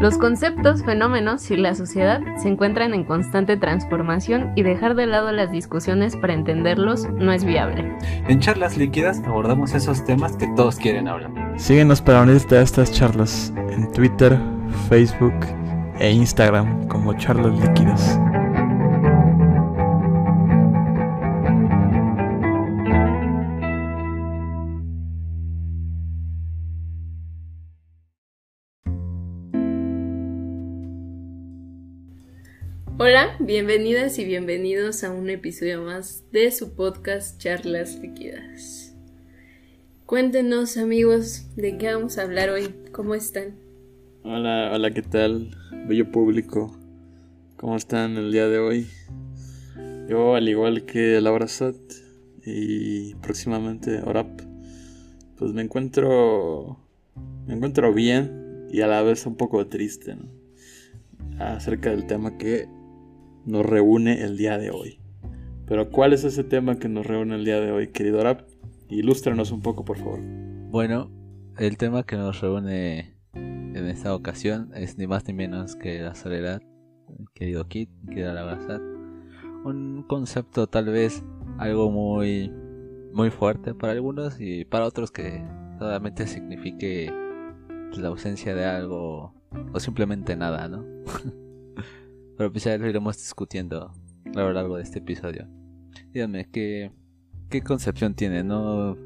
Los conceptos, fenómenos y la sociedad se encuentran en constante transformación y dejar de lado las discusiones para entenderlos no es viable. En charlas líquidas abordamos esos temas que todos quieren hablar. Síguenos para unirte a estas charlas en Twitter, Facebook e Instagram como charlas líquidas. Hola, bienvenidas y bienvenidos a un episodio más de su podcast Charlas Líquidas. Cuéntenos amigos de qué vamos a hablar hoy, ¿cómo están? Hola, hola, ¿qué tal? Bello público, ¿cómo están el día de hoy? Yo, al igual que Laura Sat y próximamente Orap, pues me encuentro, me encuentro bien y a la vez un poco triste, ¿no? Acerca del tema que nos reúne el día de hoy. Pero ¿cuál es ese tema que nos reúne el día de hoy, querido Arap? Ilústranos un poco, por favor. Bueno, el tema que nos reúne en esta ocasión es ni más ni menos que la soledad, querido Kit, querida Labrazat. Un concepto tal vez algo muy, muy fuerte para algunos y para otros que solamente signifique la ausencia de algo o simplemente nada, ¿no? Pero pues ya lo iremos discutiendo a lo largo de este episodio. Díganme, ¿qué, qué concepción tienen? ¿no?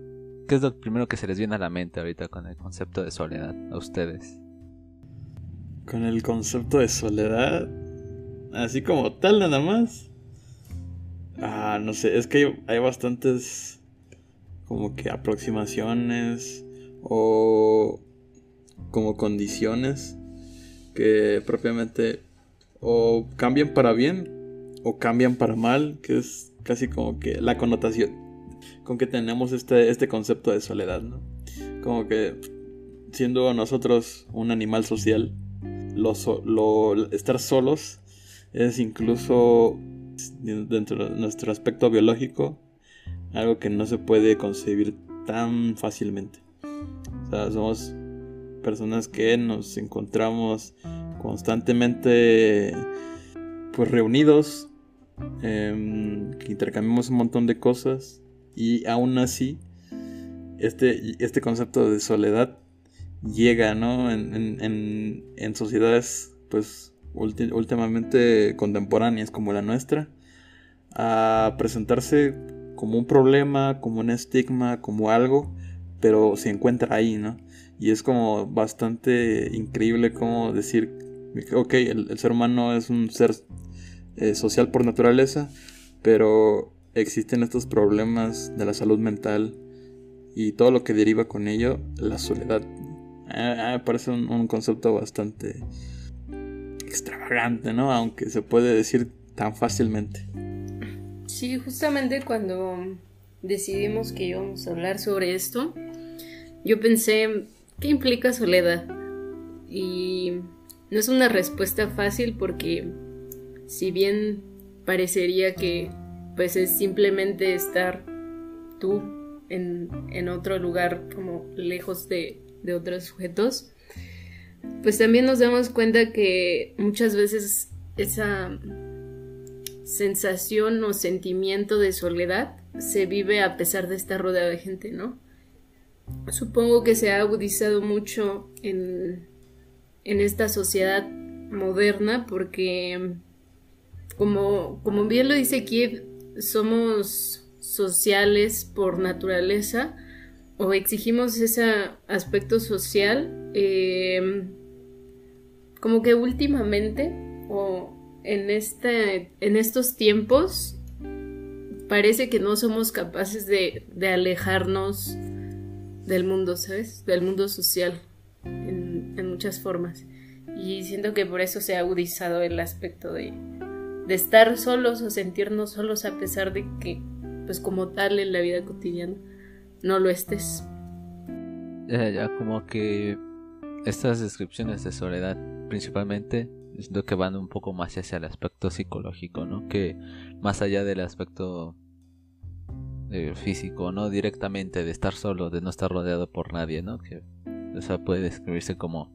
¿Qué es lo primero que se les viene a la mente ahorita con el concepto de soledad a ustedes? Con el concepto de soledad, así como tal nada más. Ah, no sé, es que hay, bastantes como que aproximaciones o como condiciones que propiamente o cambian para bien o cambian para mal, que es casi como que la connotación con que tenemos este, este concepto de soledad, ¿no? Como que siendo nosotros un animal social, lo, estar solos es incluso dentro de nuestro aspecto biológico algo que no se puede concebir tan fácilmente. O sea, somos personas que nos encontramos constantemente pues reunidos, em, que intercambiamos un montón de cosas y aún así este, este concepto de soledad llega ¿no? en, en, sociedades pues últimamente contemporáneas como la nuestra a presentarse como un problema, como un estigma, como algo, pero se encuentra ahí, ¿no? Y es como bastante increíble como decir ok, el, ser humano es un ser eh, social por naturaleza, pero existen estos problemas de la salud mental y todo lo que deriva con ello, la soledad. me parece un, concepto bastante extravagante, ¿no? Aunque se puede decir tan fácilmente. Sí, justamente cuando decidimos que íbamos a hablar sobre esto, yo pensé, ¿qué implica soledad? Y no es una respuesta fácil porque si bien parecería que pues es simplemente estar tú en, otro lugar como lejos de, de otros sujetos, pues también nos damos cuenta que muchas veces esa sensación o sentimiento de soledad se vive a pesar de estar rodeado de gente, ¿no? Supongo que se ha agudizado mucho en en esta sociedad moderna porque como, como bien lo dice Kiev, somos sociales por naturaleza o exigimos ese aspecto social em, como que últimamente o en, este, en estos tiempos parece que no somos capaces de, de alejarnos del mundo, ¿sabes? Del mundo social en, muchas formas. Y siento que por eso se ha agudizado el aspecto de, de estar solos o sentirnos solos a pesar de que, pues como tal en la vida cotidiana, no lo estés. Ya, ya, como que estas descripciones de soledad principalmente siento que van un poco más hacia el aspecto psicológico, ¿no? Que más allá del aspecto eh, físico, ¿no? Directamente de estar solo, de no estar rodeado por nadie, ¿no? Que o sea, puede describirse como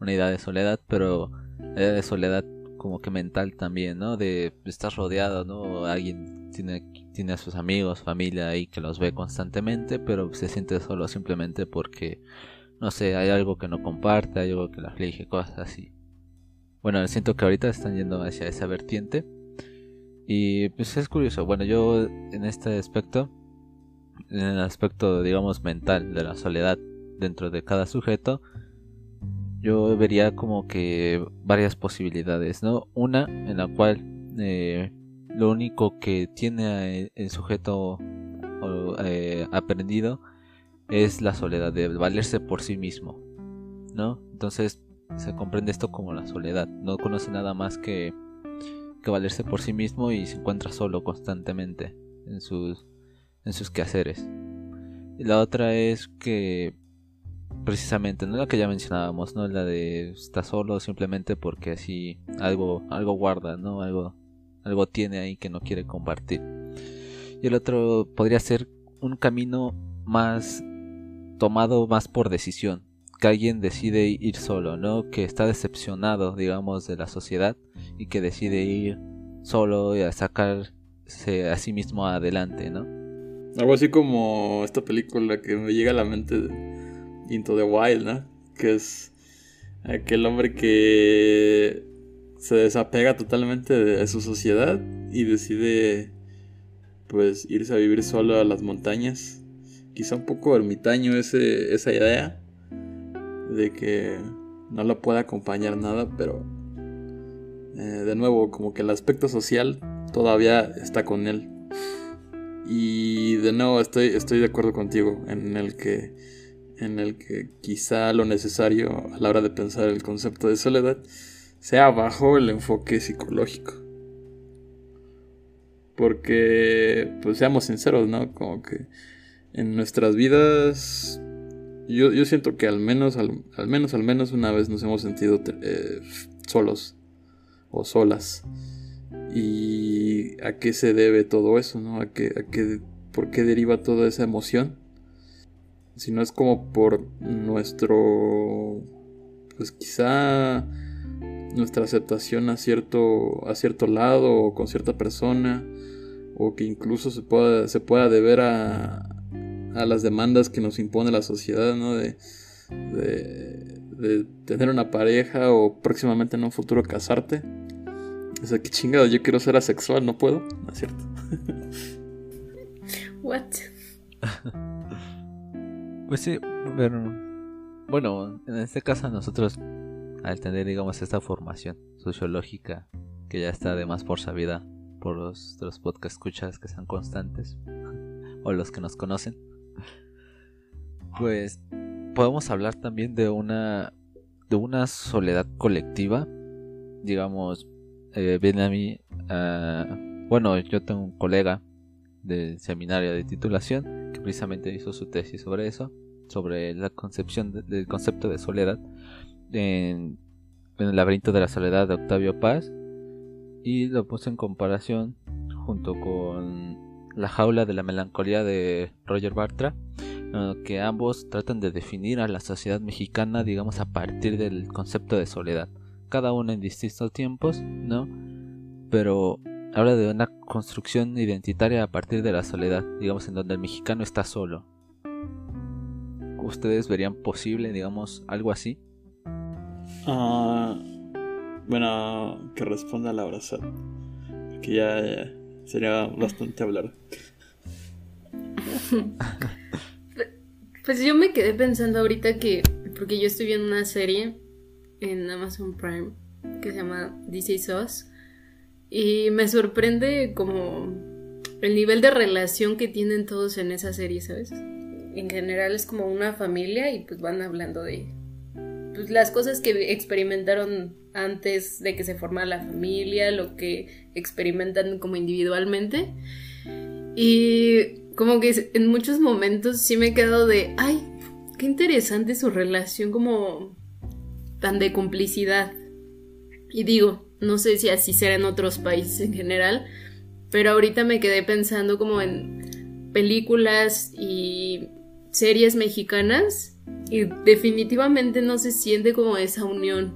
una idea de soledad, pero la idea de soledad como que mental también, ¿no? De estar rodeado, ¿no? Alguien tiene, tiene a sus amigos, familia ahí que los ve constantemente, pero se siente solo simplemente porque, no sé, hay algo que no comparte, hay algo que le aflige, cosas así. Bueno, siento que ahorita están yendo hacia esa vertiente. Y pues es curioso. Bueno, yo en este aspecto, en el aspecto, digamos, mental de la soledad dentro de cada sujeto, yo vería como que varias posibilidades, ¿no? Una en la cual eh, lo único que tiene el sujeto eh, aprendido es la soledad, de valerse por sí mismo, ¿no? Entonces se comprende esto como la soledad, no conoce nada más que, que valerse por sí mismo y se encuentra solo constantemente en sus, en sus quehaceres. Y la otra es que precisamente, no la que ya mencionábamos, no la de está solo simplemente porque así algo algo guarda, ¿no? Algo algo tiene ahí que no quiere compartir. Y el otro podría ser un camino más tomado más por decisión, que alguien decide ir solo, ¿no? Que está decepcionado, digamos, de la sociedad y que decide ir solo y a sacarse a sí mismo adelante, ¿no? Algo así como esta película que me llega a la mente Into the Wild, ¿no? Que es aquel hombre que se desapega totalmente de su sociedad y decide pues irse a vivir solo a las montañas. Quizá un poco ermitaño ese, esa idea de que no lo puede acompañar nada, pero eh, de nuevo como que el aspecto social todavía está con él. Y de nuevo estoy, estoy de acuerdo contigo en el que en el que quizá lo necesario a la hora de pensar el concepto de soledad sea bajo el enfoque psicológico. Porque, pues seamos sinceros, ¿no? Como que en nuestras vidas, yo, siento que al menos, al, menos, al menos una vez nos hemos sentido eh, solos o solas. ¿Y a qué se debe todo eso, no? ¿A qué, a qué, ¿Por qué deriva toda esa emoción? Sino es como por nuestro, pues quizá nuestra aceptación a cierto, a cierto lado o con cierta persona, o que incluso se pueda, se pueda deber a, a las demandas que nos impone la sociedad, ¿no? De, de, de, tener una pareja o próximamente en un futuro casarte. O sea, que chingado, yo quiero ser asexual, no puedo, ¿no es cierto? What? Pues sí, pero bueno, en este caso nosotros al tener digamos esta formación sociológica que ya está además por sabida por los, los podcast escuchas que sean constantes o los que nos conocen, pues podemos hablar también de una de una soledad colectiva, digamos, eh, viene a mí, bueno, yo tengo un colega del seminario de titulación que precisamente hizo su tesis sobre eso, sobre la concepción del concepto de soledad en, el laberinto de la soledad de Octavio Paz y lo puse en comparación junto con la jaula de la melancolía de Roger Bartra que ambos tratan de definir a la sociedad mexicana digamos a partir del concepto de soledad cada uno en distintos tiempos no pero habla de una construcción identitaria a partir de la soledad, digamos, en donde el mexicano está solo. ¿Ustedes verían posible, digamos, algo así? Ah, bueno, que responda la Sat. Que ya, sería bastante hablar. pues yo me quedé pensando ahorita que, porque yo estoy viendo una serie en Amazon Prime que se llama DC Sauce y me sorprende como el nivel de relación que tienen todos en esa serie, ¿sabes? En general es como una familia y pues van hablando de pues, las cosas que experimentaron antes de que se formara la familia, lo que experimentan como individualmente. Y como que en muchos momentos sí me he quedado de, ay, qué interesante su relación como tan de complicidad. Y digo, no sé si así será en otros países en general, pero ahorita me quedé pensando como en películas y series mexicanas y definitivamente no se siente como esa unión.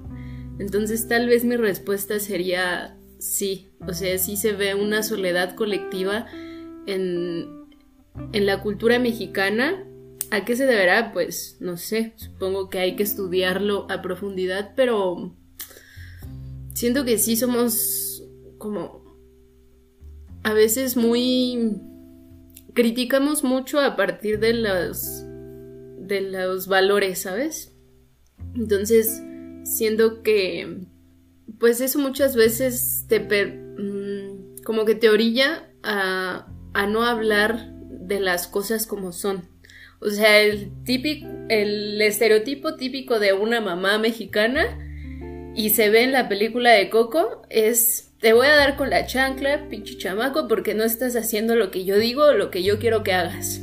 Entonces tal vez mi respuesta sería sí, o sea, sí se ve una soledad colectiva en, en la cultura mexicana. ¿A qué se deberá? Pues no sé, supongo que hay que estudiarlo a profundidad, pero siento que sí somos como a veces muy criticamos mucho a partir de los de los valores, ¿sabes? Entonces, siento que pues eso muchas veces te mm, como que te orilla a, a no hablar de las cosas como son. O sea, el típico, el estereotipo típico de una mamá mexicana y se ve en la película de Coco es te voy a dar con la chancla, pinche chamaco, porque no estás haciendo lo que yo digo lo que yo quiero que hagas,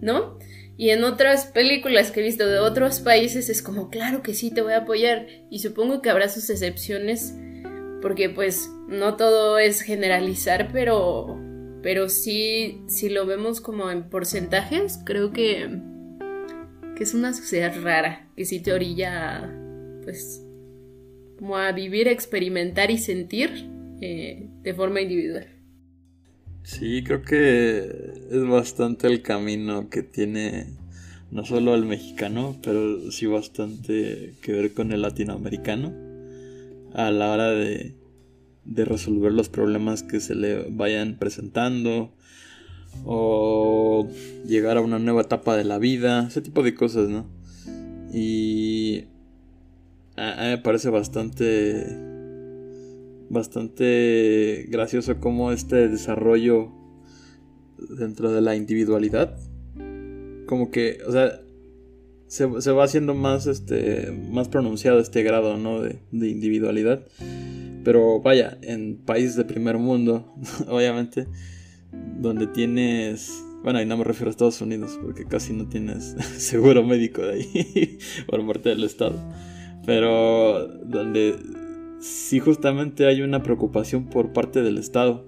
¿no? Y en otras películas que he visto de otros países es como, claro que sí, te voy a apoyar. Y supongo que habrá sus excepciones, porque pues no todo es generalizar, pero, pero sí, si lo vemos como en porcentajes, creo que, que es una sociedad rara, que sí te orilla, pues, como a vivir, experimentar y sentir eh, de forma individual. Sí, creo que es bastante el camino que tiene no solo el mexicano, pero sí bastante que ver con el latinoamericano a la hora de, de resolver los problemas que se le vayan presentando o llegar a una nueva etapa de la vida, ese tipo de cosas, ¿no? Y me parece bastante bastante gracioso como este desarrollo dentro de la individualidad como que o sea se, va haciendo más este más pronunciado este grado no de, individualidad pero vaya en países de primer mundo obviamente donde tienes bueno, y no me refiero a Estados Unidos, porque casi no tienes seguro médico de ahí por parte del Estado. Pero donde sí justamente hay una preocupación por parte del Estado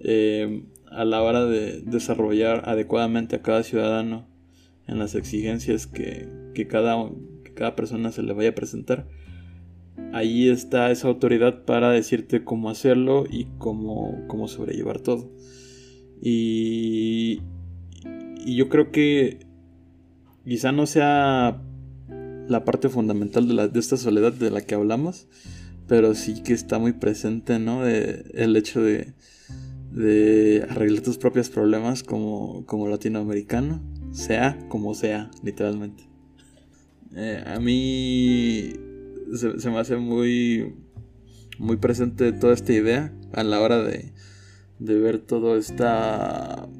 eh, a la hora de desarrollar adecuadamente a cada ciudadano en las exigencias que, cada, cada persona se le vaya a presentar. Ahí está esa autoridad para decirte cómo hacerlo y cómo, cómo sobrellevar todo. Y, y yo creo que quizá no sea la parte fundamental de, la, de esta soledad de la que hablamos, pero sí que está muy presente, ¿no? el hecho de, de arreglar tus propios problemas como, como latinoamericano, sea como sea, literalmente. Eh, a mí se, me hace muy, muy presente toda esta idea a la hora de, de ver todo esta...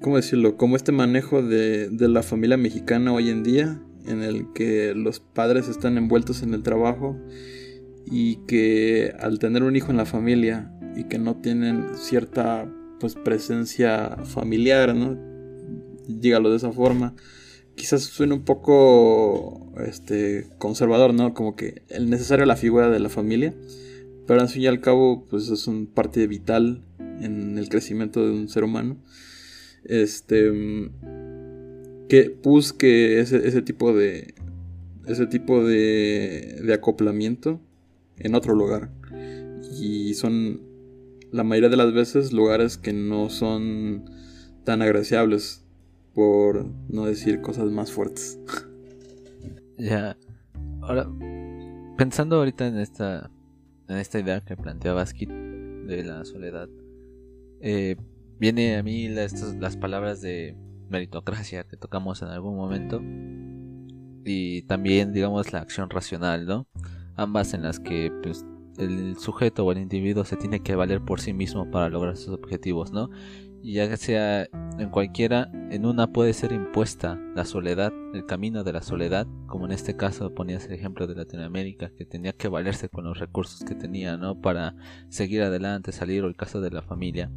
¿Cómo decirlo? Como este manejo de, de la familia mexicana hoy en día, en el que los padres están envueltos en el trabajo y que al tener un hijo en la familia y que no tienen cierta pues presencia familiar, ¿no? Dígalo de esa forma. Quizás suene un poco este conservador, ¿no? Como que el necesario la figura de la familia, pero al fin y al cabo pues es un parte vital en el crecimiento de un ser humano. Este que busque ese, ese tipo de ese tipo de, de acoplamiento en otro lugar. Y son la mayoría de las veces lugares que no son tan agraciables, por no decir cosas más fuertes. Ya. Ahora, pensando ahorita en esta, en esta idea que planteaba Skid de la soledad, eh, viene a mí las, las palabras de meritocracia que tocamos en algún momento y también digamos la acción racional, ¿no? Ambas en las que pues, el sujeto o el individuo se tiene que valer por sí mismo para lograr sus objetivos, ¿no? Y ya sea en cualquiera, en una puede ser impuesta la soledad, el camino de la soledad, como en este caso ponías el ejemplo de Latinoamérica, que tenía que valerse con los recursos que tenía, ¿no? Para seguir adelante, salir, o el caso de la familia.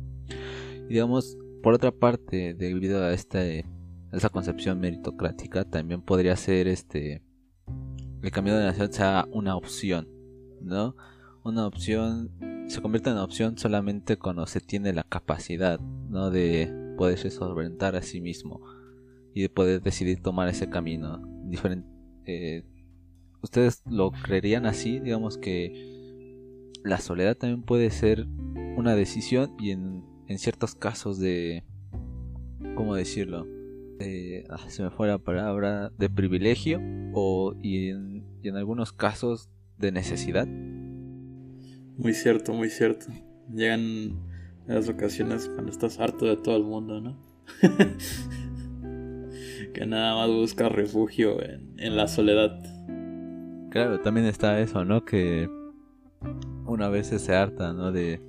Y digamos, por otra parte, debido a esta, esa concepción meritocrática, también podría ser este el camino de nación sea una opción, ¿no? Una opción se convierte en opción solamente cuando se tiene la capacidad, ¿no? De poderse solventar a sí mismo. y de poder decidir tomar ese camino diferente. Eh, ¿Ustedes lo creerían así? Digamos que la soledad también puede ser una decisión y en, ciertos casos de... ¿Cómo decirlo? Ah, se me fue la palabra de privilegio o y en, y en algunos casos de necesidad. Muy cierto, muy cierto. Llegan las ocasiones cuando estás harto de todo el mundo, ¿no? que nada más busca refugio en, la soledad. Claro, también está eso, ¿no? Que una vez se harta, ¿no? De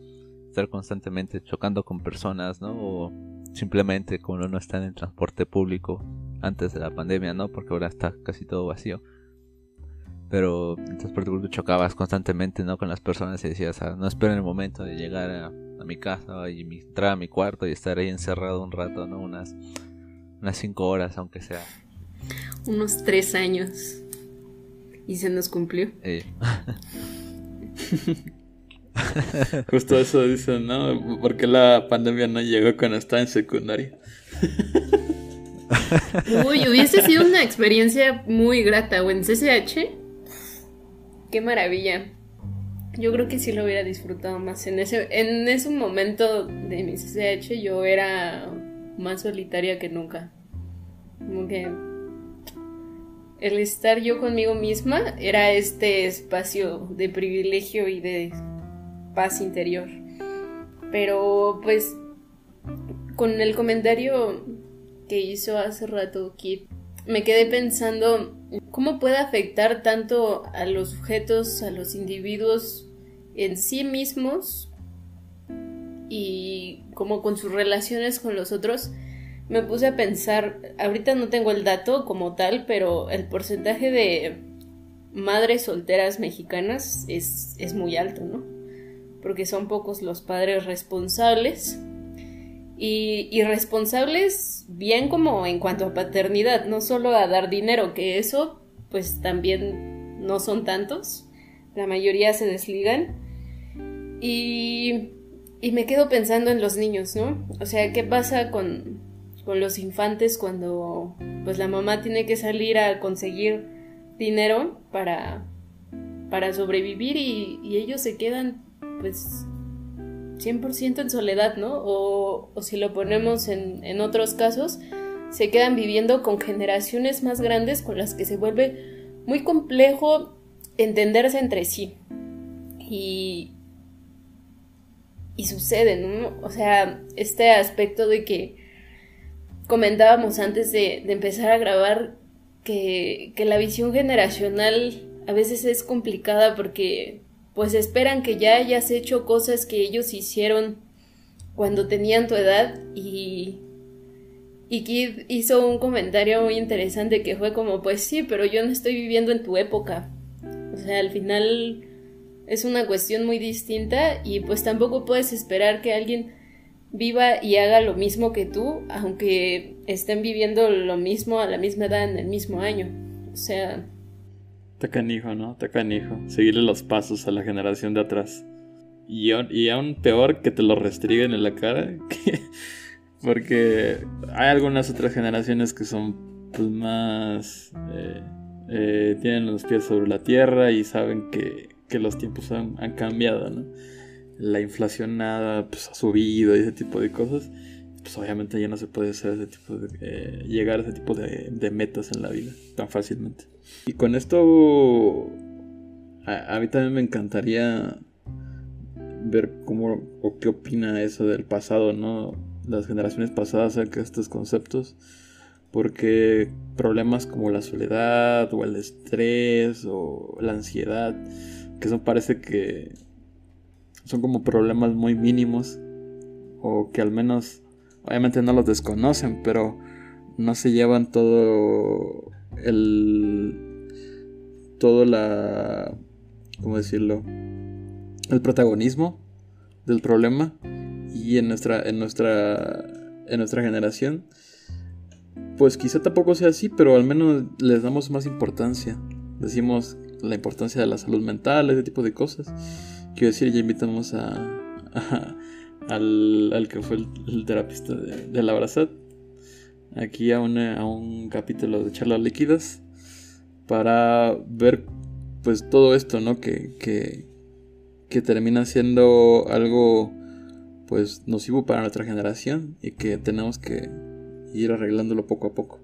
estar constantemente chocando con personas, ¿no? O simplemente cuando uno está en el transporte público antes de la pandemia, ¿no? Porque ahora está casi todo vacío. Pero en el transporte público chocabas constantemente, ¿no? Con las personas y decías, ah, no esperen el momento de llegar a, mi casa y entrar a mi cuarto y estar ahí encerrado un rato, ¿no? Unas, unas cinco horas, aunque sea. Unos tres años. Y se nos cumplió. Justo eso dicen, ¿no? Porque la pandemia no llegó cuando estaba en secundaria. Uy, hubiese sido una experiencia muy grata. O en CCH, qué maravilla. Yo creo que sí lo hubiera disfrutado más. En ese, en ese momento de mi CCH yo era más solitaria que nunca. Como que el estar yo conmigo misma era este espacio de privilegio y de paz interior. Pero pues con el comentario que hizo hace rato Kit, me quedé pensando cómo puede afectar tanto a los sujetos, a los individuos en sí mismos y como con sus relaciones con los otros. Me puse a pensar, ahorita no tengo el dato como tal, pero el porcentaje de madres solteras mexicanas es, es muy alto, ¿no? porque son pocos los padres responsables. Y, responsables bien como en cuanto a paternidad, no solo a dar dinero, que eso pues también no son tantos, la mayoría se desligan. Y, y me quedo pensando en los niños, ¿no? O sea, ¿qué pasa con, con los infantes cuando pues la mamá tiene que salir a conseguir dinero para, para sobrevivir y, y ellos se quedan pues 100% en soledad, ¿no? O, si lo ponemos en, en, otros casos, se quedan viviendo con generaciones más grandes con las que se vuelve muy complejo entenderse entre sí. Y, y sucede, ¿no? O sea, este aspecto de que comentábamos antes de, de empezar a grabar que, que la visión generacional a veces es complicada porque pues esperan que ya hayas hecho cosas que ellos hicieron cuando tenían tu edad y y Kid hizo un comentario muy interesante que fue como, pues sí, pero yo no estoy viviendo en tu época. O sea, al final es una cuestión muy distinta y pues tampoco puedes esperar que alguien viva y haga lo mismo que tú, aunque estén viviendo lo mismo a la misma edad en el mismo año. O sea, Está ¿no? Está. Seguirle los pasos a la generación de atrás. Y, y aún peor que te lo restringen en la cara. porque hay algunas otras generaciones que son pues más... Eh, eh, tienen los pies sobre la tierra y saben que, los tiempos han, cambiado, ¿no? La inflación nada pues, ha subido y ese tipo de cosas. Pues obviamente ya no se puede hacer ese tipo de... Eh, llegar a ese tipo de metas en la vida tan fácilmente. Y con esto, a, mí también me encantaría ver cómo o qué opina eso del pasado, ¿no? Las generaciones pasadas acerca de estos conceptos. Porque problemas como la soledad o el estrés o la ansiedad, que son parece que son como problemas muy mínimos o que al menos obviamente no los desconocen, pero no se llevan todo el todo la cómo decirlo el protagonismo del problema y en nuestra en nuestra en nuestra generación pues quizá tampoco sea así pero al menos les damos más importancia. Decimos la importancia de la salud mental ese tipo de cosas. Quiero decir ya invitamos a, al, al, que fue el, terapista de, la Abrazat aquí a, a un capítulo de charlas líquidas para ver pues todo esto, ¿no? Que, que, que termina siendo algo pues nocivo para nuestra generación y que tenemos que ir arreglándolo poco a poco.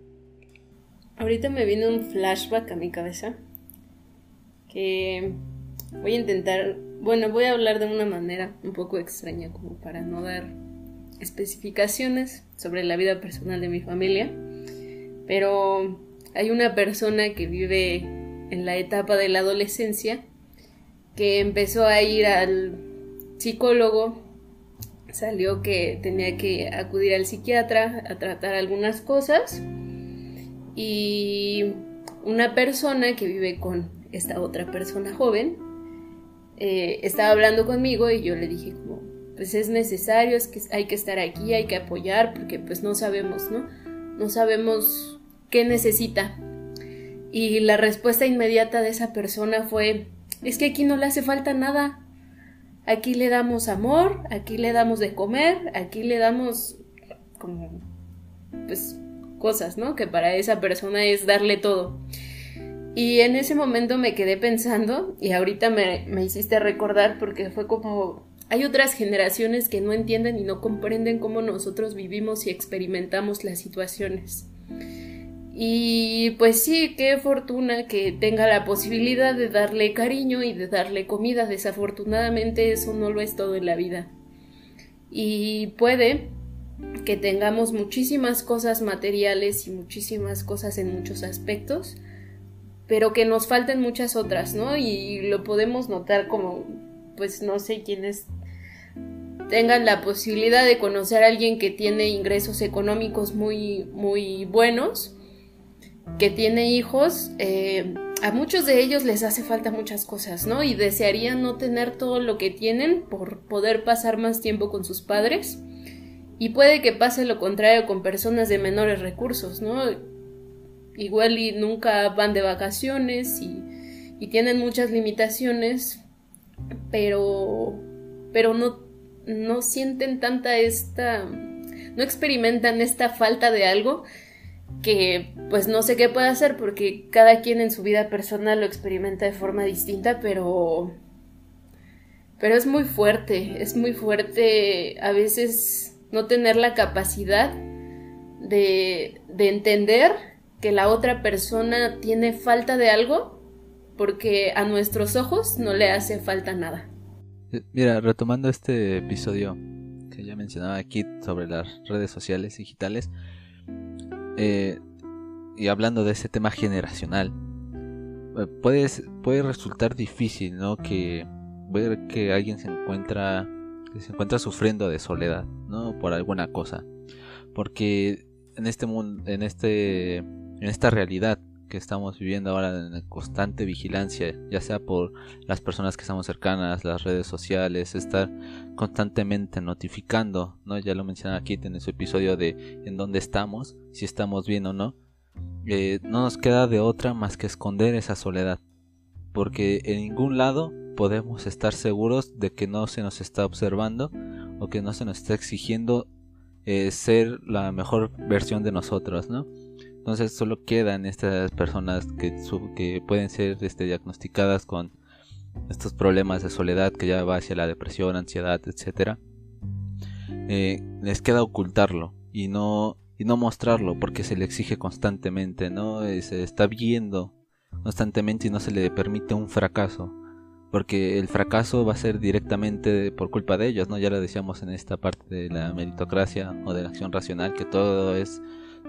Ahorita me vino un flashback a mi cabeza que voy a intentar, bueno, voy a hablar de una manera un poco extraña como para no dar especificaciones sobre la vida personal de mi familia, pero hay una persona que vive en la etapa de la adolescencia que empezó a ir al psicólogo, salió que tenía que acudir al psiquiatra a tratar algunas cosas y una persona que vive con esta otra persona joven eh, estaba hablando conmigo y yo le dije pues es necesario, es que hay que estar aquí, hay que apoyar porque pues no sabemos, ¿no? No sabemos qué necesita. Y la respuesta inmediata de esa persona fue es que aquí no le hace falta nada. Aquí le damos amor, aquí le damos de comer, aquí le damos como pues cosas, ¿no? Que para esa persona es darle todo. Y en ese momento me quedé pensando y ahorita me, me hiciste recordar porque fue como hay otras generaciones que no entienden y no comprenden cómo nosotros vivimos y experimentamos las situaciones. Y pues sí, qué fortuna que tenga la posibilidad de darle cariño y de darle comida. Desafortunadamente eso no lo es todo en la vida. Y puede que tengamos muchísimas cosas materiales y muchísimas cosas en muchos aspectos, pero que nos falten muchas otras, ¿no? Y lo podemos notar como, pues no sé quiénes tengan la posibilidad de conocer a alguien que tiene ingresos económicos muy, muy buenos que tiene hijos, eh, a muchos de ellos les hace falta muchas cosas, ¿no? Y desearían no tener todo lo que tienen por poder pasar más tiempo con sus padres. Y puede que pase lo contrario con personas de menores recursos, ¿no? Igual y nunca van de vacaciones y, y tienen muchas limitaciones, pero, pero no, no sienten tanta esta, no experimentan esta falta de algo que pues no sé qué puede hacer porque cada quien en su vida personal lo experimenta de forma distinta, pero pero es muy fuerte, es muy fuerte a veces no tener la capacidad de, de entender que la otra persona tiene falta de algo porque a nuestros ojos no le hace falta nada. Mira, retomando este episodio que ya mencionaba aquí sobre las redes sociales digitales, eh, y hablando de ese tema generacional, eh, puede, puede resultar difícil, ¿no? Que ver que alguien se encuentra, que se encuentra sufriendo de soledad, ¿no? Por alguna cosa, porque en este mundo, en este, en esta realidad que estamos viviendo ahora en constante vigilancia, ya sea por las personas que estamos cercanas, las redes sociales, estar constantemente notificando, ¿no? Ya lo mencionaba aquí en su episodio de en dónde estamos, si estamos bien o no. Eh, no nos queda de otra más que esconder esa soledad, porque en ningún lado podemos estar seguros de que no se nos está observando o que no se nos está exigiendo eh, ser la mejor versión de nosotros, ¿no? Entonces solo quedan estas personas que, que pueden ser este, diagnosticadas con estos problemas de soledad que ya va hacia la depresión, ansiedad, etc. Eh, les queda ocultarlo y no, y no mostrarlo porque se le exige constantemente, ¿no? Eh, se está viendo constantemente y no se le permite un fracaso. Porque el fracaso va a ser directamente por culpa de ellos, ¿no? Ya lo decíamos en esta parte de la meritocracia o de la acción racional, que todo es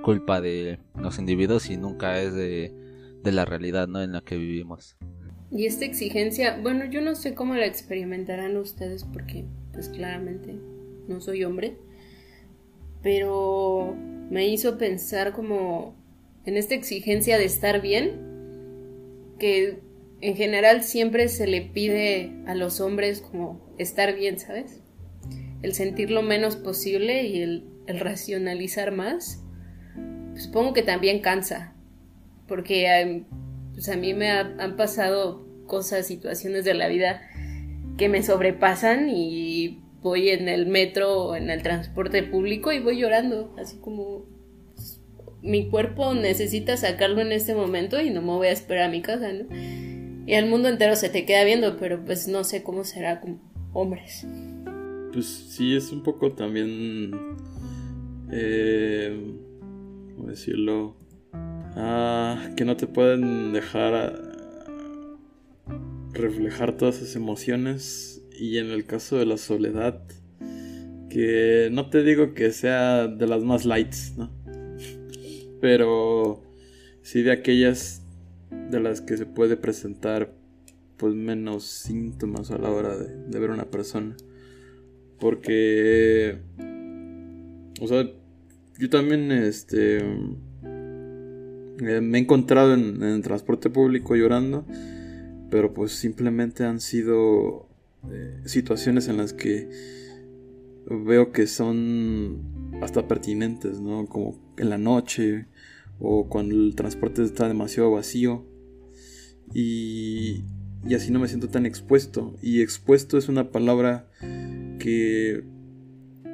culpa de los individuos y nunca es de, la realidad ¿no? en la que vivimos. Y esta exigencia, bueno, yo no sé cómo la experimentarán ustedes porque pues claramente no soy hombre, pero me hizo pensar como en esta exigencia de estar bien, que en general siempre se le pide a los hombres como estar bien, ¿sabes? El sentir lo menos posible y el, el racionalizar más supongo que también cansa, porque pues a mí me han pasado cosas, situaciones de la vida que me sobrepasan y voy en el metro o en el transporte público y voy llorando, así como, pues, mi cuerpo necesita sacarlo en este momento y no me voy a esperar a mi casa, ¿no? Y al mundo entero se te queda viendo, pero pues no sé cómo será con hombres. Pues sí, es un poco también... Eh, ¿Cómo decirlo? Ah, que no te pueden dejar reflejar todas esas emociones y en el caso de la soledad que no te digo que sea de las más lights, ¿no? Pero sí de aquellas de las que se puede presentar pues menos síntomas a la hora de, ver una persona. Porque, o sea, yo también este, eh, me he encontrado en, el transporte público llorando, pero pues simplemente han sido eh, situaciones en las que veo que son hasta pertinentes, ¿no? Como en la noche o cuando el transporte está demasiado vacío y, y así no me siento tan expuesto. Y expuesto es una palabra que,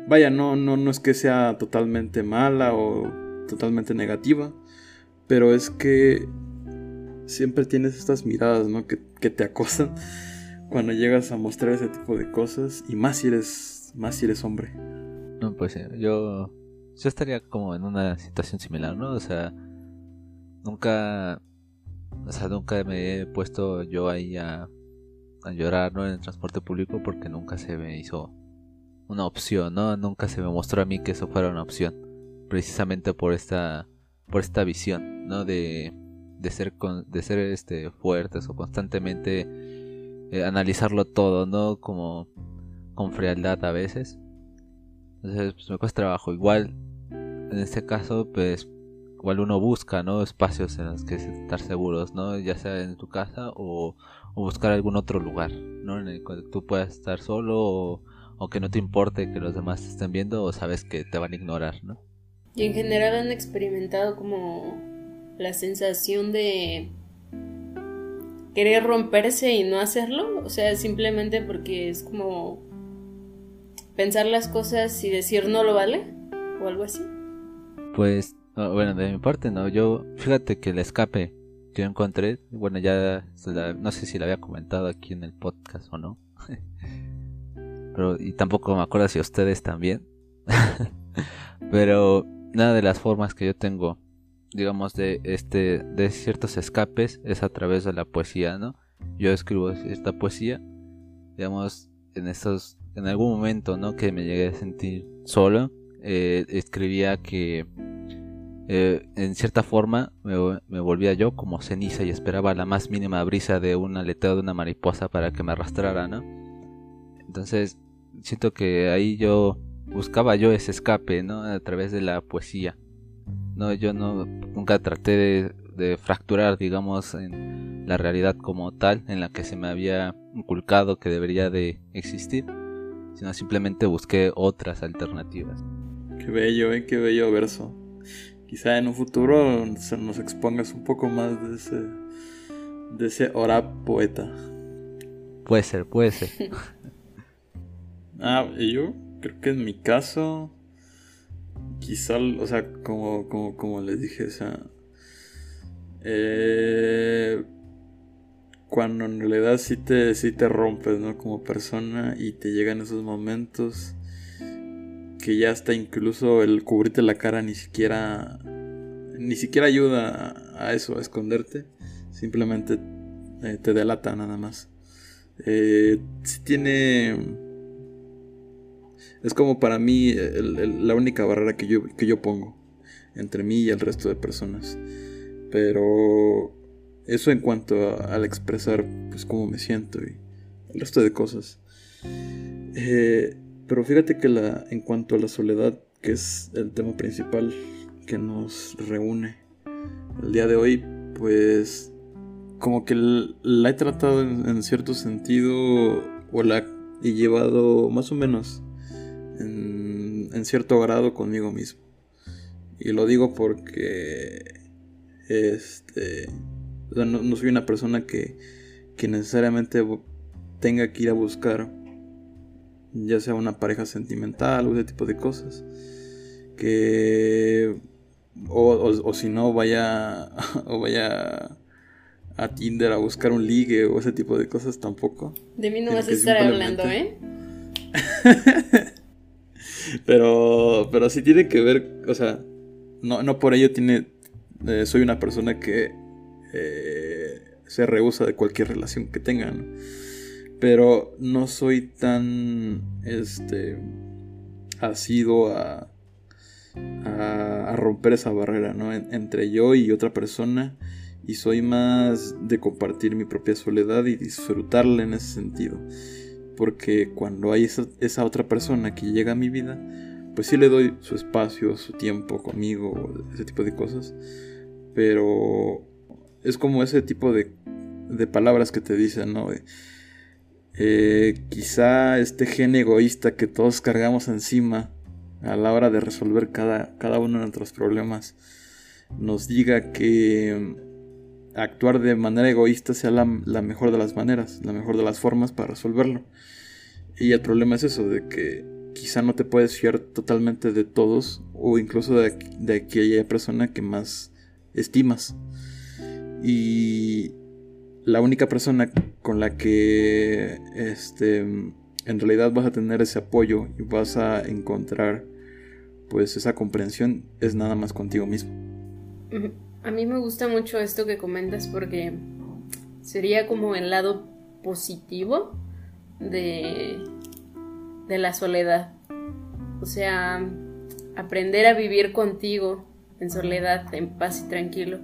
vaya, no, no, no es que sea totalmente mala o totalmente negativa, pero es que siempre tienes estas miradas, ¿no? Que, que te acosan cuando llegas a mostrar ese tipo de cosas y más si eres, más si eres hombre. No, pues yo yo estaría como en una situación similar, ¿no? O sea, nunca, o sea, nunca me he puesto yo ahí a, a llorar, ¿no? En el transporte público porque nunca se me hizo una opción, ¿no? Nunca se me mostró a mí que eso fuera una opción, precisamente por esta, por esta visión, ¿no? De, de ser, con, de ser, este, fuertes o constantemente eh, analizarlo todo, ¿no? Como con frialdad a veces. Entonces, pues me cuesta trabajo. Igual en este caso, pues igual uno busca, ¿no? Espacios en los que estar seguros, ¿no? Ya sea en tu casa o, buscar algún otro lugar, ¿no? En el que tú puedas estar solo o, que no te importe que los demás te estén viendo o sabes que te van a ignorar, ¿no? Y en general han experimentado como la sensación de querer romperse y no hacerlo, o sea, simplemente porque es como pensar las cosas y decir no lo vale o algo así. Pues, bueno, de mi parte no, yo, fíjate que el escape que yo encontré, bueno, ya no sé si lo había comentado aquí en el podcast o no, pero, y tampoco me acuerdo si ustedes también, pero nada de las formas que yo tengo, digamos, de, este, de ciertos escapes es a través de la poesía, ¿no? Yo escribo esta poesía, digamos, en estos, en algún momento, ¿no? Que me llegué a sentir solo, eh, escribía que eh, en cierta forma me, volvía yo como ceniza y esperaba la más mínima brisa de un aleteo de una mariposa para que me arrastrara, ¿no? Entonces siento que ahí yo buscaba yo ese escape, ¿no? A través de la poesía. No, yo no nunca traté de, de fracturar, digamos, en la realidad como tal, en la que se me había inculcado que debería de existir, sino simplemente busqué otras alternativas. Qué bello, ¿eh? Qué bello verso. Quizá en un futuro se nos expongas un poco más de ese, de ese ora poeta. Puede ser, puede ser. ah, yo creo que en mi caso, quizá, o sea, como, como, les dije, o sea, eh, cuando en realidad sí te, sí te rompes, ¿no? Como persona y te llegan esos momentos que ya hasta incluso el cubrirte la cara ni siquiera ni siquiera ayuda a eso, a esconderte. Simplemente eh, te delata nada más. Eh, si tiene... Es como para mí la única barrera que yo, que yo pongo entre mí y el resto de personas. Pero eso en cuanto al expresar pues cómo me siento y el resto de cosas. Eh, pero fíjate que la, en cuanto a la soledad, que es el tema principal que nos reúne el día de hoy, pues como que la he tratado en, cierto sentido o la he llevado más o menos en, cierto grado conmigo mismo. Y lo digo porque este, no, soy una persona que, que necesariamente tenga que ir a buscar ya sea una pareja sentimental o ese tipo de cosas, que o, o, si no, vaya, o vaya a Tinder a buscar un ligue o ese tipo de cosas tampoco. De mí no vas a estar hablando, ¿eh? pero, pero sí tiene que ver, o sea, no, no por ello tiene, eh, soy una persona que eh, se rehúsa de cualquier relación que tenga, Pero no soy tan, este, asido a, a, romper esa barrera, ¿no? entre yo y otra persona y soy más de compartir mi propia soledad y disfrutarla en ese sentido. Porque cuando hay esa, otra persona que llega a mi vida, pues sí le doy su espacio, su tiempo conmigo, ese tipo de cosas. Pero es como ese tipo de, palabras que te dicen, ¿no? Eh, quizá este gen egoísta que todos cargamos encima a la hora de resolver cada, cada uno de nuestros problemas nos diga que actuar de manera egoísta sea la, mejor de las maneras, la mejor de las formas para resolverlo. Y el problema es eso, de que quizá no te puedes fiar totalmente de todos o incluso de, de aquella persona que más estimas. Y la única persona con la que este, en realidad vas a tener ese apoyo y vas a encontrar pues esa comprensión es nada más contigo mismo. A mí me gusta mucho esto que comentas porque sería como el lado positivo de, de la soledad. O sea, aprender a vivir contigo en soledad, en paz y tranquilo.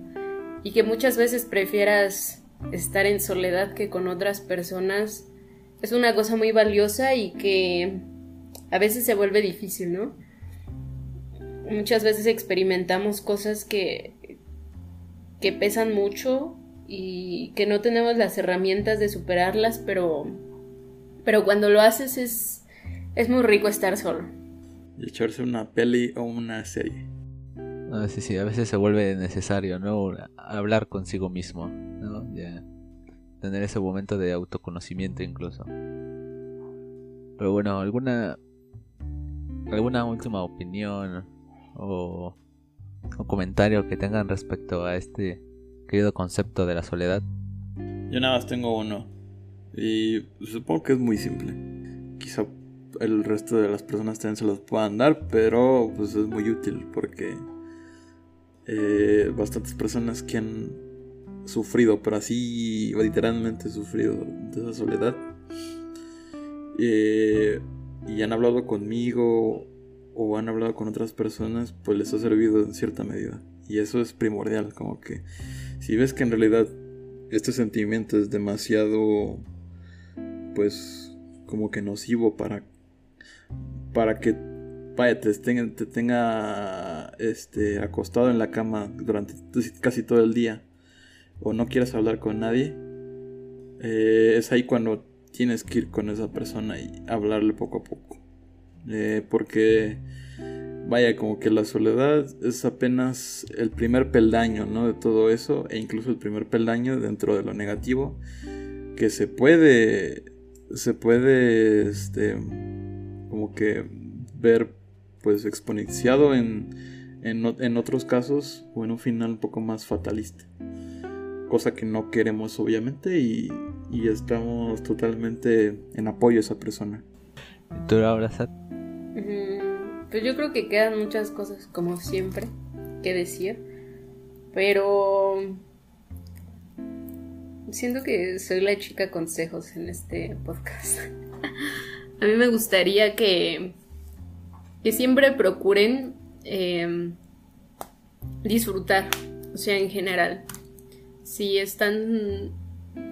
Y que muchas veces prefieras estar en soledad que con otras personas es una cosa muy valiosa y que a veces se vuelve difícil, ¿no? Muchas veces experimentamos cosas que que pesan mucho y que no tenemos las herramientas de superarlas, pero, pero cuando lo haces es, es muy rico estar solo. Y echarse una peli o una serie. Ah, sí, sí, a veces se vuelve necesario, ¿no? Hablar consigo mismo, ¿no? Tener ese momento de autoconocimiento incluso. Pero bueno, ¿alguna, alguna última opinión o un comentario que tengan respecto a este querido concepto de la soledad? Yo nada más tengo uno. Y supongo que es muy simple. Quizá el resto de las personas también se los puedan dar, pero pues es muy útil porque eh, bastantes personas que han sufrido, pero así literalmente sufrido de esa soledad, eh, y han hablado conmigo o han hablado con otras personas, pues les ha servido en cierta medida. Y eso es primordial, como que si ves que en realidad este sentimiento es demasiado, pues, como que nocivo para, para que, vaya, te, te tenga, este, acostado en la cama durante casi todo el día, o no quieras hablar con nadie, eh, es ahí cuando tienes que ir con esa persona y hablarle poco a poco. Eh, porque vaya, como que la soledad es apenas el primer peldaño, ¿no? De todo eso, e incluso el primer peldaño dentro de lo negativo, que se puede, se puede, este, como que ver, pues, exponenciado en, en, otros casos, o en un final un poco más fatalista. Cosa que no queremos, obviamente, y, y estamos totalmente en apoyo a esa persona. ¿Tú ahora, pues yo creo que quedan muchas cosas, como siempre, que decir. Pero siento que soy la chica consejos en este podcast. A mí me gustaría que, que siempre procuren em, disfrutar, o sea, en general. Si están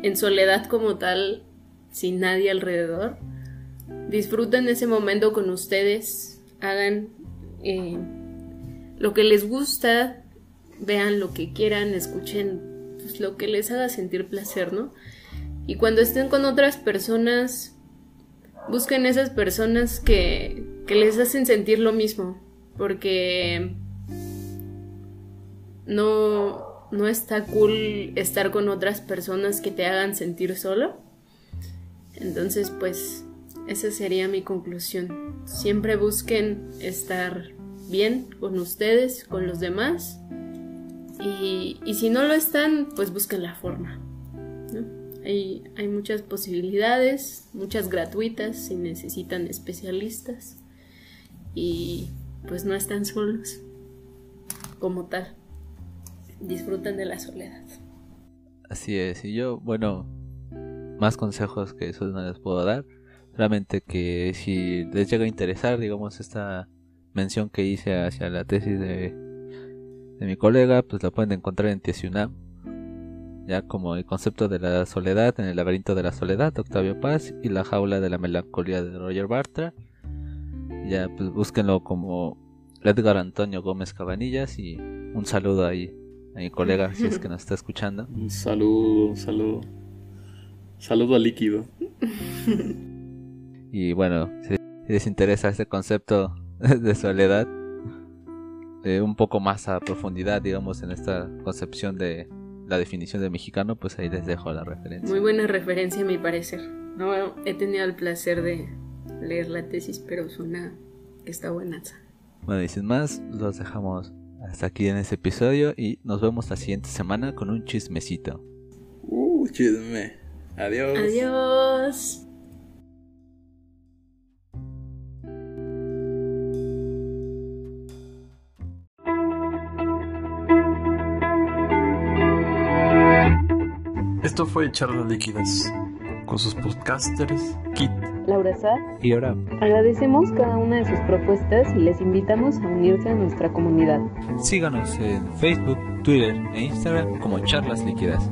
en soledad como tal, sin nadie alrededor, disfruten ese momento con ustedes, hagan eh, lo que les gusta, vean lo que quieran, escuchen pues, lo que les haga sentir placer, ¿no? Y cuando estén con otras personas, busquen esas personas que, que les hacen sentir lo mismo, porque no, no está cool estar con otras personas que te hagan sentir solo. Entonces, pues esa sería mi conclusión. Siempre busquen estar bien con ustedes, con los demás. Y, y si no lo están, pues busquen la forma. Hay, hay muchas posibilidades, muchas gratuitas si necesitan especialistas. Y pues no están solos como tal. Disfrutan de la soledad. Así es, y yo, bueno, más consejos que eso no les puedo dar. Solamente que si les llega a interesar, digamos, esta mención que hice hacia la tesis de, de mi colega, pues la pueden encontrar en Tesiunam. Ya como el concepto de la soledad en el laberinto de la soledad, Octavio Paz, y la jaula de la melancolía de Roger Bartra. Ya pues búsquenlo como Edgar Antonio Gómez Cabanillas y un saludo ahí a mi colega si es que nos está escuchando. Un saludo, un saludo. Saludo al líquido. y bueno, si les interesa este concepto de soledad, eh, un poco más a profundidad, digamos, en esta concepción de la definición de mexicano, pues ahí les dejo la referencia. Muy buena referencia, a mi parecer. No he tenido el placer de leer la tesis, pero suena que está buena. Bueno, y sin más, los dejamos hasta aquí en este episodio y nos vemos la siguiente semana con un chismecito. Uh, chisme. Adiós. Adiós. Esto fue Charlas Líquidas con sus podcasters Kit, Laura Sá y ahora agradecemos cada una de sus propuestas y les invitamos a unirse a nuestra comunidad. Síganos en Facebook, Twitter e Instagram como Charlas Líquidas.